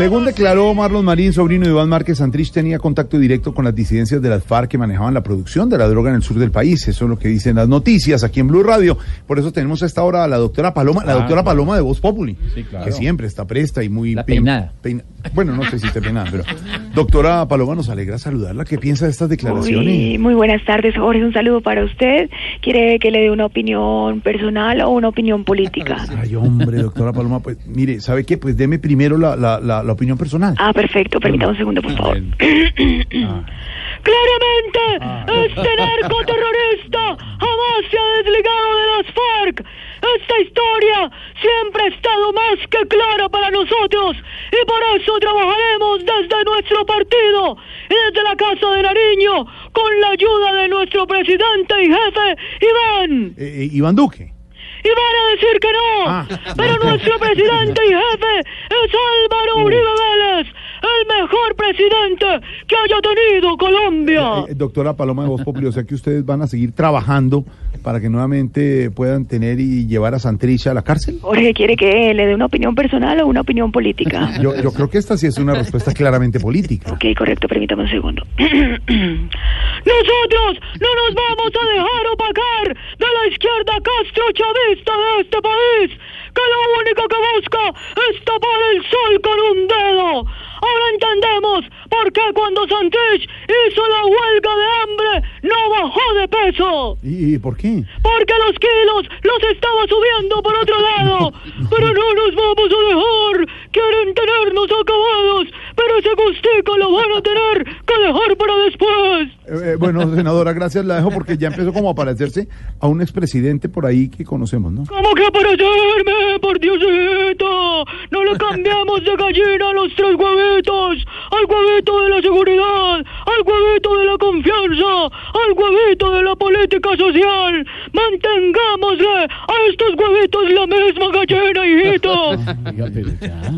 Según declaró Marlon Marín, sobrino de Iván Márquez Santrich, tenía contacto directo con las disidencias de las FARC que manejaban la producción de la droga en el sur del país. Eso es lo que dicen las noticias aquí en Blue Radio. Por eso tenemos a esta hora a la doctora Paloma, la doctora Paloma de Voz Populi, que siempre está presta y muy La bien- peinada. peina- Bueno, no sé si esté peinada, pero doctora Paloma, nos alegra saludarla. ¿Qué piensa de estas declaraciones? Uy, muy buenas tardes, Jorge. Un saludo para usted. ¿Quiere que le dé una opinión personal o una opinión política? Ay, hombre, doctora Paloma, pues mire, ¿sabe qué? Pues deme primero la, la, la, la opinión personal. Ah, perfecto. Permítame un segundo, por favor. Ah. Claramente, este narcoterrorista jamás se ha desligado de las FARC. Esta historia siempre ha estado más que clara para nosotros y por eso trabajaremos desde nuestro partido y desde la Casa de Nariño con la ayuda de nuestro presidente y jefe, Iván. Eh, eh, Iván Duque. Y van a decir que no. Ah. Pero nuestro presidente y jefe es Álvaro Uribe mejor presidente que haya tenido Colombia. Eh, doctora Paloma de Voz Populi, o sea que ustedes van a seguir trabajando para que nuevamente puedan tener y llevar a Santrich a la cárcel. Jorge, ¿quiere que le dé una opinión personal o una opinión política? Yo, yo creo que esta sí es una respuesta claramente política. Ok, correcto, permítame un segundo. Nosotros no nos vamos a dejar opacar de la izquierda castro chavista de este país, que lo único que busca es tapar el sol con un dedo. Ahora entendemos por qué cuando Santrich hizo la huelga de hambre no bajó de peso. ¿Y, por qué? Porque los kilos los estaba subiendo por otro lado. Pero no nos vamos a dejar. Quieren tenernos acabados. Pero ese gustico lo van a tener que dejar para después. Eh, eh, bueno, senadora, gracias, la dejo porque ya empezó como a parecerse a un expresidente por ahí que conocemos, ¿no? ¿Cómo que parecerme? Por Diosito. No le cambiamos de gallina a los tres huevitos. Al huevito de la seguridad. Al huevito de la confianza. Al huevito de la política social. Mantengámosle a estos huevitos la misma gallina, hijito.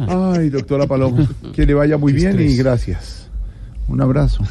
Ay, doctora Paloma, que le vaya muy bien y gracias. Un abrazo.